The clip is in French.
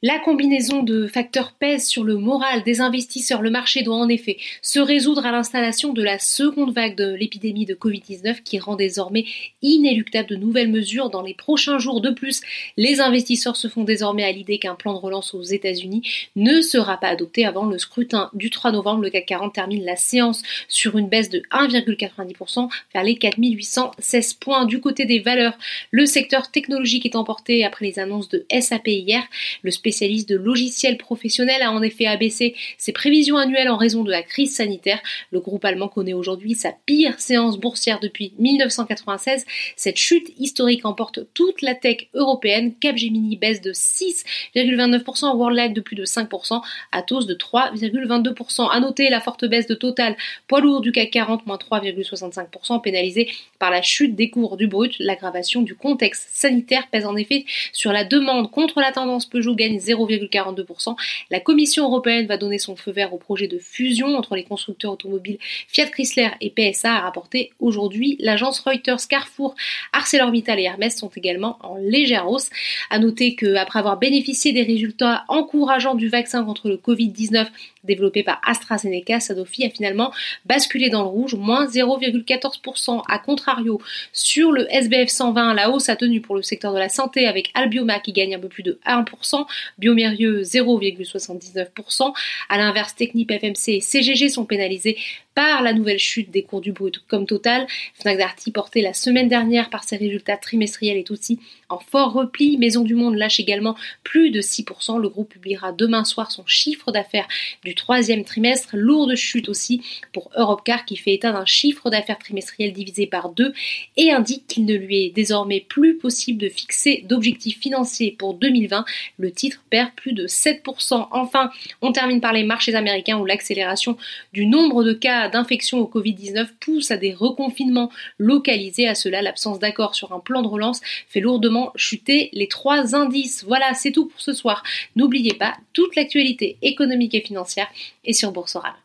La combinaison de facteurs pèse sur le moral des investisseurs. Le marché doit en effet se résoudre à l'installation de la seconde vague de l'épidémie de Covid-19 qui rend désormais inéluctable de nouvelles mesures dans les prochains jours. De plus, les investisseurs se font désormais à l'idée qu'un plan de relance aux États-Unis ne sera pas adopté avant le scrutin du 3 novembre. Le CAC 40 termine la séance sur une baisse de 1,90% vers les 4816 points. Du côté des valeurs, le secteur technologique est emporté après les annonces de SAP hier. Spécialiste de logiciels professionnels, a en effet abaissé ses prévisions annuelles en raison de la crise sanitaire. Le groupe allemand connaît aujourd'hui sa pire séance boursière depuis 1996. Cette chute historique emporte toute la tech européenne. Capgemini baisse de 6,29%, Worldline de plus de 5%, Atos de 3,22%. À noter la forte baisse de Total, poids lourd du CAC 40, moins 3,65%, pénalisé par la chute des cours du brut. L'aggravation du contexte sanitaire pèse en effet sur la demande contre la tendance Peugeot gagne 0,42%. La Commission européenne va donner son feu vert au projet de fusion entre les constructeurs automobiles Fiat Chrysler et PSA, a rapporté aujourd'hui l'agence Reuters. Carrefour, ArcelorMittal et Hermès sont également en légère hausse. À noter qu'après avoir bénéficié des résultats encourageants du vaccin contre le Covid-19 développé par AstraZeneca, Sanofi a finalement basculé dans le rouge, moins 0,14%. A contrario, sur le SBF 120, la hausse a tenu pour le secteur de la santé avec Albioma qui gagne un peu plus de 1%, Biomérieux 0,79%. À l'inverse, Technip FMC et CGG sont pénalisés par la nouvelle chute des cours du brut comme Total. Fnac Darty porté la semaine dernière par ses résultats trimestriels est aussi en fort repli. Maison du Monde lâche également plus de 6%. Le groupe publiera demain soir son chiffre d'affaires du troisième trimestre. Lourde chute aussi pour Europcar qui fait état d'un chiffre d'affaires trimestriel divisé par deux et indique qu'il ne lui est désormais plus possible de fixer d'objectifs financiers pour 2020. Le titre perd plus de 7%. Enfin, on termine par les marchés américains où l'accélération du nombre de d'infection au Covid-19 pousse à des reconfinements localisés. À cela, l'absence d'accord sur un plan de relance fait lourdement chuter les trois indices. Voilà, c'est tout pour ce soir. N'oubliez pas, toute l'actualité économique et financière est sur Boursorama.